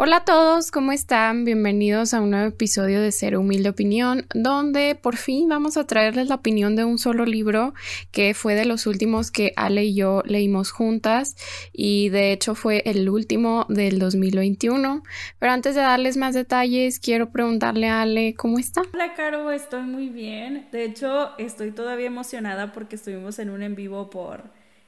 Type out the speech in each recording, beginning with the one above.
Hola a todos, ¿cómo están? Bienvenidos a un nuevo episodio de Ser Humilde Opinión, donde por fin vamos a traerles la opinión de un solo libro que fue de los últimos que Ale y yo leímos juntas y de hecho fue el último del 2021. Pero antes de darles más detalles, quiero preguntarle a Ale, ¿cómo está? Hola Caro, estoy muy bien. De hecho, estoy todavía emocionada porque estuvimos en un en vivo por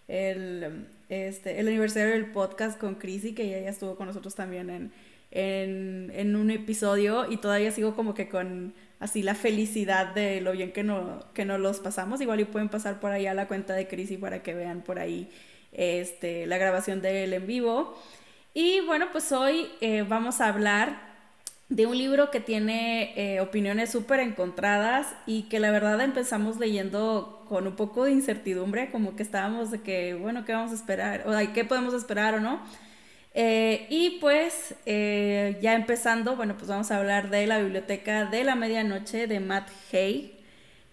el este, el aniversario del podcast con Chrissy, que ella ya estuvo con nosotros también en, en, un episodio y todavía sigo como que con así la felicidad de lo bien que, no, que nos los pasamos. Igual y pueden pasar por ahí a la cuenta de Chrissy para que vean por ahí este, la grabación de él en vivo. Y bueno, pues hoy eh, vamos a hablar de un libro que tiene eh, opiniones súper encontradas y que la verdad empezamos leyendo con un poco de incertidumbre, como que estábamos de que, bueno, ¿qué vamos a esperar? O ¿qué podemos esperar o no? Eh, y pues eh, ya empezando, bueno, pues vamos a hablar de la biblioteca de la medianoche de Matt Hay.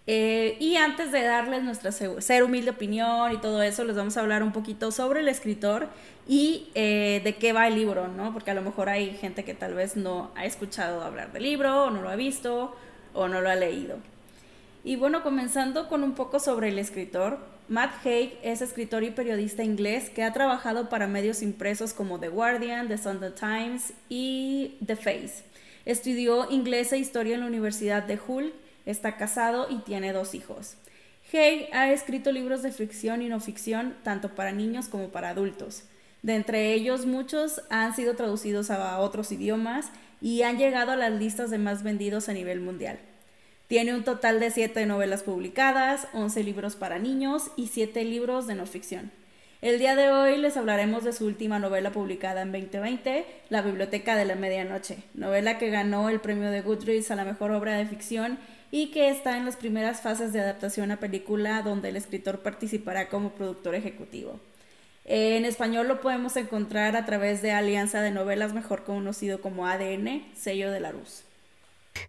y antes de darles nuestra ser humilde opinión y todo eso, les vamos a hablar un poquito sobre el escritor y eh, de qué va el libro, ¿no? Porque a lo mejor hay gente que tal vez no ha escuchado hablar del libro, o no lo ha visto, o no lo ha leído. Y bueno, comenzando con un poco sobre el escritor, Matt Haig es escritor y periodista inglés que ha trabajado para medios impresos como The Guardian, The Sunday Times y The Face. Estudió inglés e historia en la Universidad de Hull, está casado y tiene dos hijos. Haig ha escrito libros de ficción y no ficción, tanto para niños como para adultos. De entre ellos, muchos han sido traducidos a otros idiomas y han llegado a las listas de más vendidos a nivel mundial. Tiene un total de siete novelas publicadas, 11 libros para niños y 7 libros de no ficción. El día de hoy les hablaremos de su última novela publicada en 2020, La Biblioteca de la Medianoche, novela que ganó el premio de Goodreads a la mejor obra de ficción y que está en las primeras fases de adaptación a película donde el escritor participará como productor ejecutivo. En español lo podemos encontrar a través de Alianza de Novelas, mejor conocido como ADN, sello de la luz.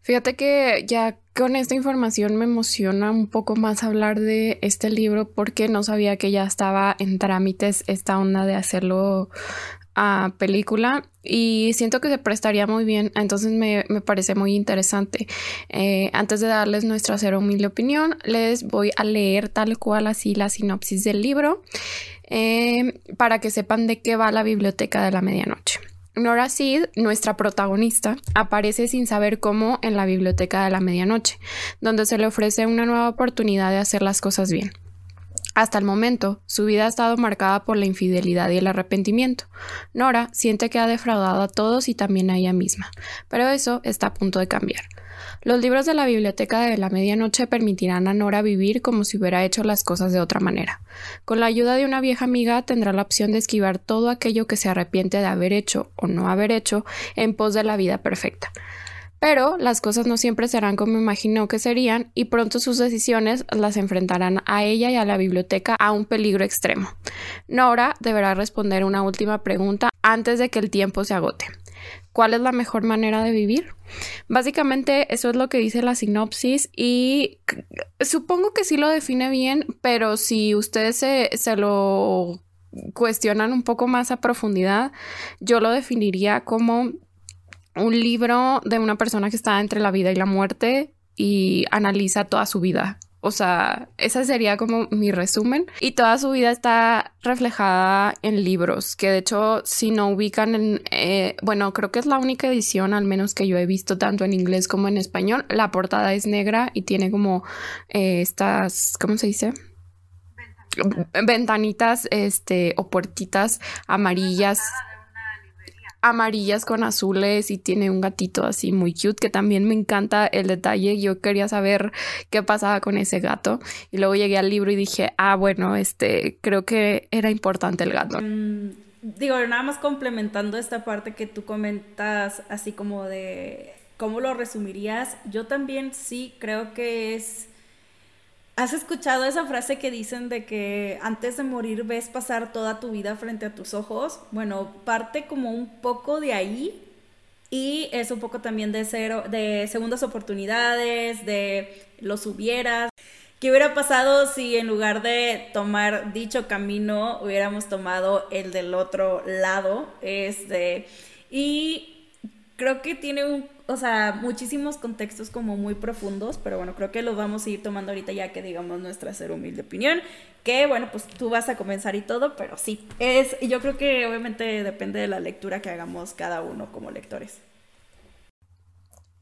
Fíjate que ya con esta información me emociona un poco más hablar de este libro porque no sabía que ya estaba en trámites esta onda de hacerlo a película y siento que se prestaría muy bien, entonces me, parece muy interesante. Eh, antes de darles nuestra cero humilde opinión, les voy a leer tal cual así la sinopsis del libro. Eh, para que sepan de qué va la biblioteca de la medianoche. Nora Sid, nuestra protagonista, aparece sin saber cómo en la biblioteca de la medianoche, donde se le ofrece una nueva oportunidad de hacer las cosas bien. Hasta el momento, su vida ha estado marcada por la infidelidad y el arrepentimiento. Nora siente que ha defraudado a todos y también a ella misma, pero eso está a punto de cambiar. Los libros de la biblioteca de la medianoche permitirán a Nora vivir como si hubiera hecho las cosas de otra manera. Con la ayuda de una vieja amiga tendrá la opción de esquivar todo aquello que se arrepiente de haber hecho o no haber hecho en pos de la vida perfecta. Pero las cosas no siempre serán como imaginó que serían y pronto sus decisiones las enfrentarán a ella y a la biblioteca a un peligro extremo. Nora deberá responder una última pregunta antes de que el tiempo se agote. ¿Cuál es la mejor manera de vivir? Básicamente eso es lo que dice la sinopsis y supongo que sí lo define bien, pero si ustedes se, se lo cuestionan un poco más a profundidad, yo lo definiría como un libro de una persona que está entre la vida y la muerte y analiza toda su vida o sea, ese sería como mi resumen. Y toda su vida está reflejada en libros, que de hecho, si no ubican en, eh, bueno, creo que es la única edición, al menos que yo he visto tanto en inglés como en español. La portada es negra y tiene como eh, estas, ¿cómo se dice? Ventanitas, este, o puertitas amarillas amarillas con azules y tiene un gatito así muy cute que también me encanta el detalle. Yo quería saber qué pasaba con ese gato y luego llegué al libro y dije, ah, bueno, este, creo que era importante el gato. Mm, digo, nada más complementando esta parte que tú comentas así como de cómo lo resumirías, yo también sí creo que es ¿Has escuchado esa frase que dicen de que antes de morir ves pasar toda tu vida frente a tus ojos? Bueno, parte como un poco de ahí Y es un poco también de cero, de segundas oportunidades, de los hubieras. ¿Qué hubiera pasado si en lugar de tomar dicho camino hubiéramos tomado el del otro lado? Este, y creo que tiene un, o sea, muchísimos contextos como muy profundos, pero bueno, creo que los vamos a ir tomando ahorita ya que digamos nuestra ser humilde opinión, que bueno, pues tú vas a comenzar y todo, pero sí, es, yo creo que obviamente depende de la lectura que hagamos cada uno como lectores.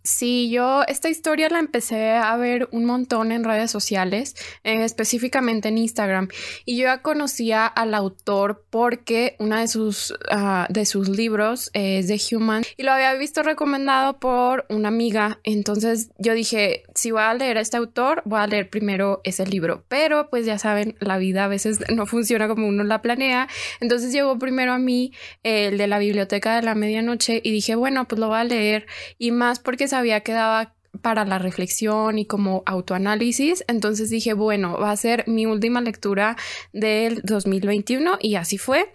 Sí, yo esta historia la empecé a ver un montón en redes sociales, específicamente en Instagram, y yo ya conocía al autor porque una de sus, ah, de sus libros es de Human y lo había visto recomendado por una amiga, entonces yo dije, si voy a leer a este autor, voy a leer primero ese libro, pero pues ya saben, la vida a veces no funciona como uno la planea, entonces llegó primero a mí el de la biblioteca de la medianoche y dije, bueno, pues lo voy a leer y más porque había quedado para la reflexión y como autoanálisis. Entonces dije, bueno, va a ser mi última lectura del 2021 y así fue.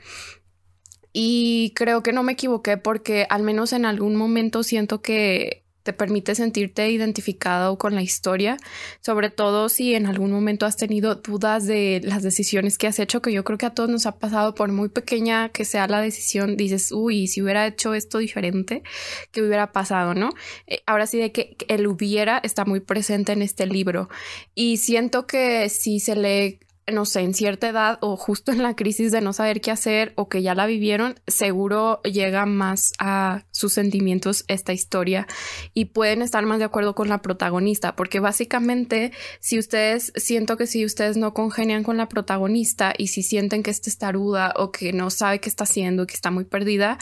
Y creo que no me equivoqué porque al menos en algún momento siento que te permite sentirte identificado con la historia, sobre todo si en algún momento has tenido dudas de las decisiones que has hecho, que yo creo que a todos nos ha pasado, por muy pequeña que sea la decisión, dices, uy, si hubiera hecho esto diferente, ¿qué hubiera pasado, no? Eh, ahora sí de que el hubiera está muy presente en este libro y siento que si se lee no sé, en cierta edad o justo en la crisis de no saber qué hacer o que ya la vivieron, seguro llega más a sus sentimientos esta historia y pueden estar más de acuerdo con la protagonista, porque básicamente si ustedes, siento que si ustedes no congenian con la protagonista y si sienten que está taruda o que no sabe qué está haciendo, que está muy perdida,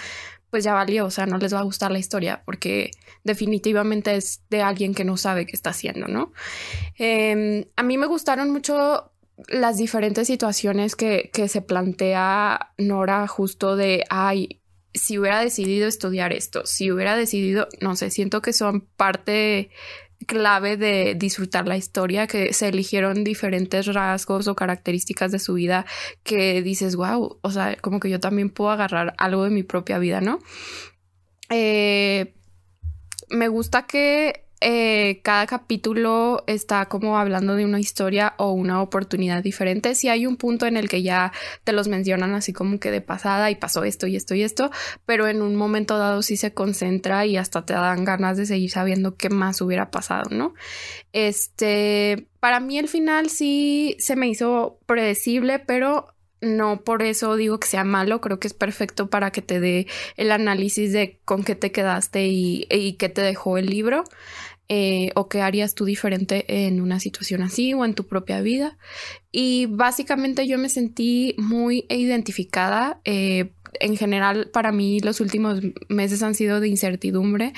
pues ya valió, o sea, no les va a gustar la historia porque definitivamente es de alguien que no sabe qué está haciendo, ¿no? Em, a mí me gustaron mucho las diferentes situaciones que, que se plantea Nora justo de, ay, si hubiera decidido estudiar esto, si hubiera decidido, no sé, siento que son parte clave de disfrutar la historia, que se eligieron diferentes rasgos o características de su vida que dices, wow, o sea, como que yo también puedo agarrar algo de mi propia vida, ¿no? Eh, me gusta que eh, cada capítulo está como hablando de una historia o una oportunidad diferente. Si hay un punto en el que ya te los mencionan así como que de pasada y pasó esto y esto y esto, pero en un momento dado sí se concentra y hasta te dan ganas de seguir sabiendo qué más hubiera pasado, ¿no? Este, para mí el final sí se me hizo predecible, pero no por eso digo que sea malo, creo que es perfecto para que te dé el análisis de con qué te quedaste y, y qué te dejó el libro. Eh, o qué harías tú diferente en una situación así o en tu propia vida. Y básicamente yo me sentí muy identificada. Eh, en general, para mí los últimos meses han sido de incertidumbre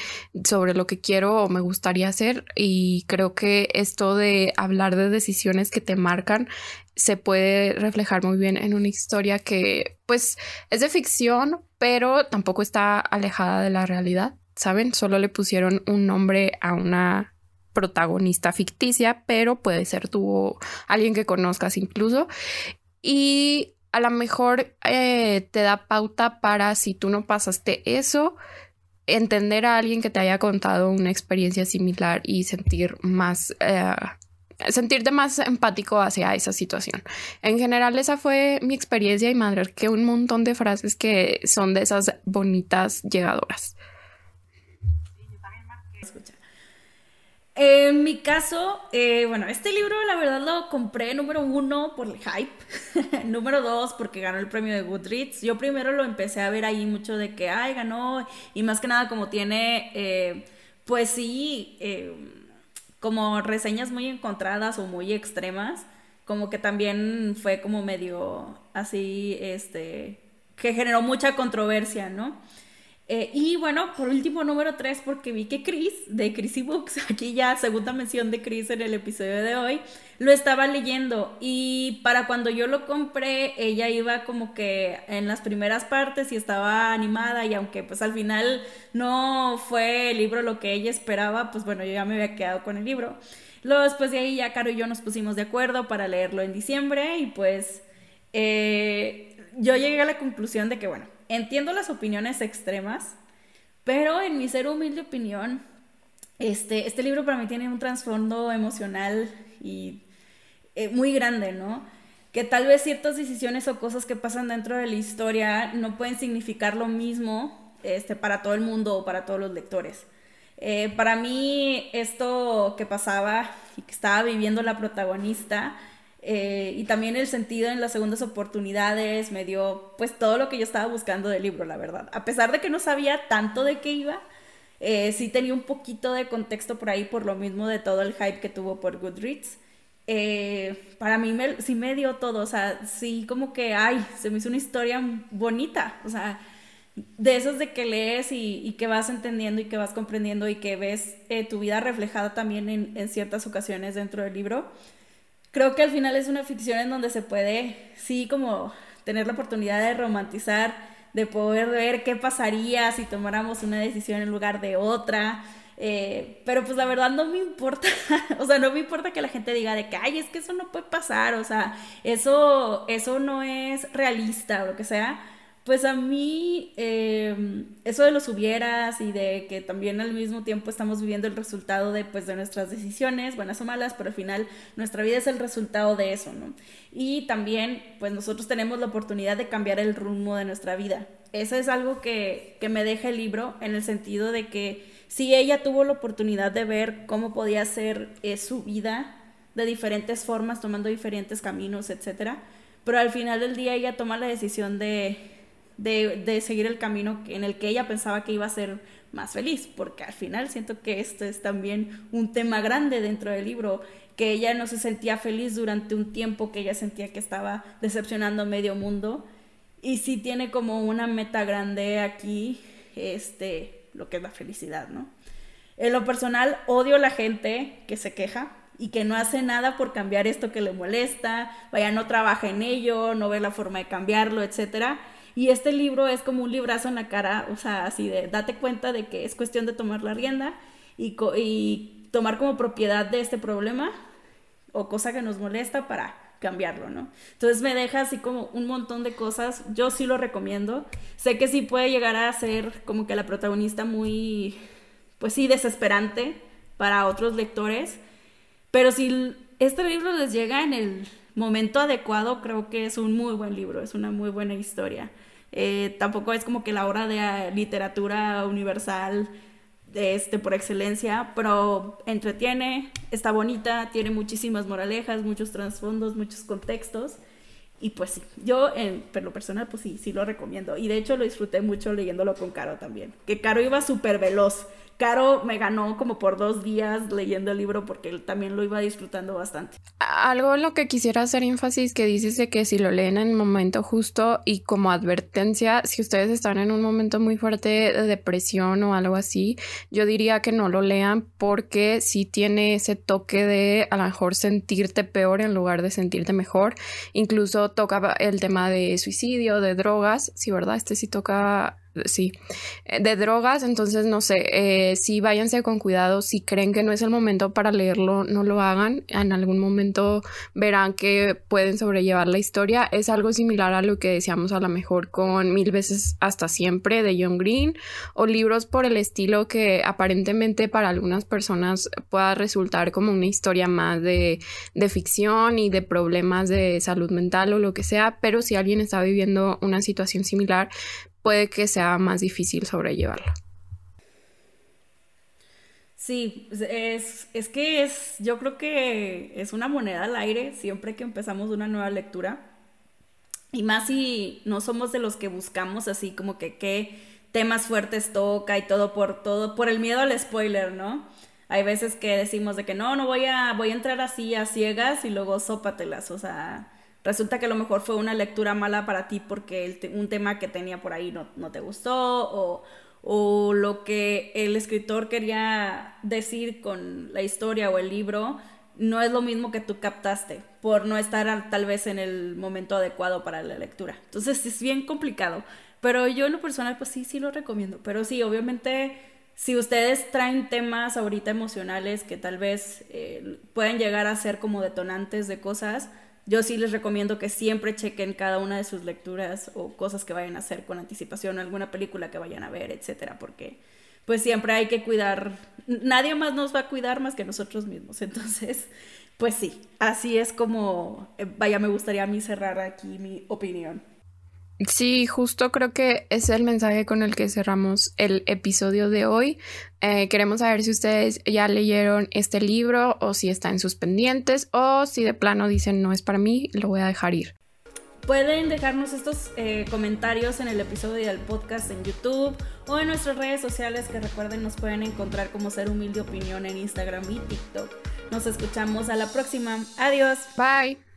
sobre lo que quiero o me gustaría hacer y creo que esto de hablar de decisiones que te marcan se puede reflejar muy bien en una historia que pues es de ficción, pero tampoco está alejada de la realidad. ¿Saben? Solo le pusieron un nombre a una protagonista ficticia, pero puede ser tú alguien que conozcas incluso. Y a lo mejor eh, te da pauta para si tú no pasaste eso, entender a alguien que te haya contado una experiencia similar y sentir más, eh, sentirte más empático hacia esa situación. En general, esa fue mi experiencia y madre, que un montón de frases que son de esas bonitas llegadoras. En mi caso, eh, bueno, este libro la verdad lo compré número uno por el hype, número dos porque ganó el premio de Goodreads. Yo primero lo empecé a ver ahí mucho de que, ay, ganó, y más que nada como tiene, eh, pues sí, eh, como reseñas muy encontradas o muy extremas, como que también fue como medio así, este, que generó mucha controversia, ¿no? Eh, y bueno, por último, número tres, porque vi que Chris, de Chrissy Books, aquí ya segunda mención de Chris en el episodio de hoy, lo estaba leyendo. Y para cuando yo lo compré, ella iba como que en las primeras partes y estaba animada. Y aunque pues al final no fue el libro lo que ella esperaba, pues bueno, yo ya me había quedado con el libro. Luego después de ahí ya Caro y yo nos pusimos de acuerdo para leerlo en diciembre y pues eh, yo llegué a la conclusión de que bueno, entiendo las opiniones extremas, Pero en mi ser humilde opinión, este, este libro para mí tiene un trasfondo emocional y eh, muy grande, ¿no? Que tal vez ciertas decisiones o cosas que pasan dentro de la historia no pueden significar lo mismo este, para todo el mundo o para todos los lectores. Eh, para mí esto que pasaba y que estaba viviendo la protagonista eh, y también el sentido en las segundas oportunidades me dio pues todo lo que yo estaba buscando del libro, la verdad. A pesar de que no sabía tanto de qué iba, eh, sí tenía un poquito de contexto por ahí por lo mismo de todo el hype que tuvo por Goodreads. para mí sí me dio todo, o sea, sí como que, ay, se me hizo una historia bonita, o sea, de esos de que lees y, que vas entendiendo y que vas comprendiendo y que ves eh, tu vida reflejada también en, ciertas ocasiones dentro del libro. Creo que al final es una ficción en donde se puede, sí, como tener la oportunidad de romantizar, de poder ver qué pasaría si tomáramos una decisión en lugar de otra. Eh, pero pues la verdad no me importa, o sea, no me importa que la gente diga de que, ay, es que eso no puede pasar, o sea, eso, eso no es realista o lo que sea pues a mí, em, eso de los hubieras y de que también al mismo tiempo estamos viviendo el resultado de, pues, de nuestras decisiones, buenas o malas, pero al final nuestra vida es el resultado de eso, ¿no? Y también, pues nosotros tenemos la oportunidad de cambiar el rumbo de nuestra vida. Eso es algo que, que me deja el libro en el sentido de que si ella tuvo la oportunidad de ver cómo podía ser eh, su vida de diferentes formas, tomando diferentes caminos, etcétera, pero al final del día ella toma la decisión de de, seguir el camino en el que ella pensaba que iba a ser más feliz, porque al final siento que esto es también un tema grande dentro del libro, que ella no se sentía feliz durante un tiempo, que ella sentía que estaba decepcionando a medio mundo, y sí tiene como una meta grande aquí, este, lo que es la felicidad, ¿no? En lo personal, odio a la gente que se queja y que no hace nada por cambiar esto que le molesta, vaya, no trabaja en ello, no ve la forma de cambiarlo, etcétera y este libro es como un librazo en la cara, o sea, así de date cuenta de que es cuestión de tomar la rienda y, tomar como propiedad de este problema o cosa que nos molesta para cambiarlo, ¿no? Entonces me deja así como un montón de cosas, yo sí lo recomiendo, sé que sí puede llegar a ser como que la protagonista muy, pues sí, desesperante para otros lectores, pero si este libro les llega en el momento adecuado, creo que es un muy buen libro, es una muy buena historia. Eh, tampoco es como que la obra de ah, literatura universal este, por excelencia, pero entretiene, está bonita, tiene muchísimas moralejas, muchos trasfondos, muchos contextos. Y pues sí, yo en lo personal pues sí, sí lo recomiendo. Y de hecho lo disfruté mucho leyéndolo con Caro también. Que Caro iba súper veloz. Caro me ganó como por dos días leyendo el libro porque también lo iba disfrutando bastante. Algo en lo que quisiera hacer énfasis que dices de que si lo leen en el momento justo y como advertencia, si ustedes están en un momento muy fuerte de depresión o algo así, yo diría que no lo lean porque si tiene ese toque de a lo mejor sentirte peor en lugar de sentirte mejor. Incluso toca el tema de suicidio, de drogas, sí, ¿verdad? Este sí toca sí, eh, de drogas, entonces no sé, eh, sí váyanse con cuidado, si creen que no es el momento para leerlo, no lo hagan, en algún momento verán que pueden sobrellevar la historia, es algo similar a lo que decíamos a lo mejor con Mil veces hasta siempre de John Green o libros por el estilo que aparentemente para algunas personas pueda resultar como una historia más de, de ficción y de problemas de salud mental o lo que sea, pero si alguien está viviendo una situación similar, puede que sea más difícil sobrellevarlo. Sí, es, es que es, yo creo que es una moneda al aire siempre que empezamos una nueva lectura. Y más si no somos de los que buscamos así como que qué temas fuertes toca y todo por todo, por el miedo al spoiler, ¿no? Hay veces que decimos de que no, no voy a, voy a entrar así a ciegas y luego sópatelas, o sea, resulta que a lo mejor fue una lectura mala para ti porque un tema que tenía por ahí no, te gustó o, o, lo que el escritor quería decir con la historia o el libro no es lo mismo que tú captaste por no estar tal vez en el momento adecuado para la lectura. Entonces es bien complicado, pero yo en lo personal pues sí, sí lo recomiendo, pero sí, obviamente si ustedes traen temas ahorita emocionales que tal vez eh, pueden llegar a ser como detonantes de cosas, yo sí les recomiendo que siempre chequen cada una de sus lecturas o cosas que vayan a hacer con anticipación, alguna película que vayan a ver, etcétera, porque pues siempre hay que cuidar, nadie más nos va a cuidar más que nosotros mismos. Entonces, pues sí, así es como, eh, vaya, me gustaría a mí cerrar aquí mi opinión. Sí, justo creo que es el mensaje con el que cerramos el episodio de hoy. Eh, queremos saber si ustedes ya leyeron este libro o si está en sus pendientes o si de plano dicen no es para mí, lo voy a dejar ir. Pueden dejarnos estos eh, comentarios en el episodio del podcast en YouTube o en nuestras redes sociales que recuerden nos pueden encontrar como Ser Humilde Opinión en Instagram y TikTok. Nos escuchamos a la próxima. Adiós. Bye.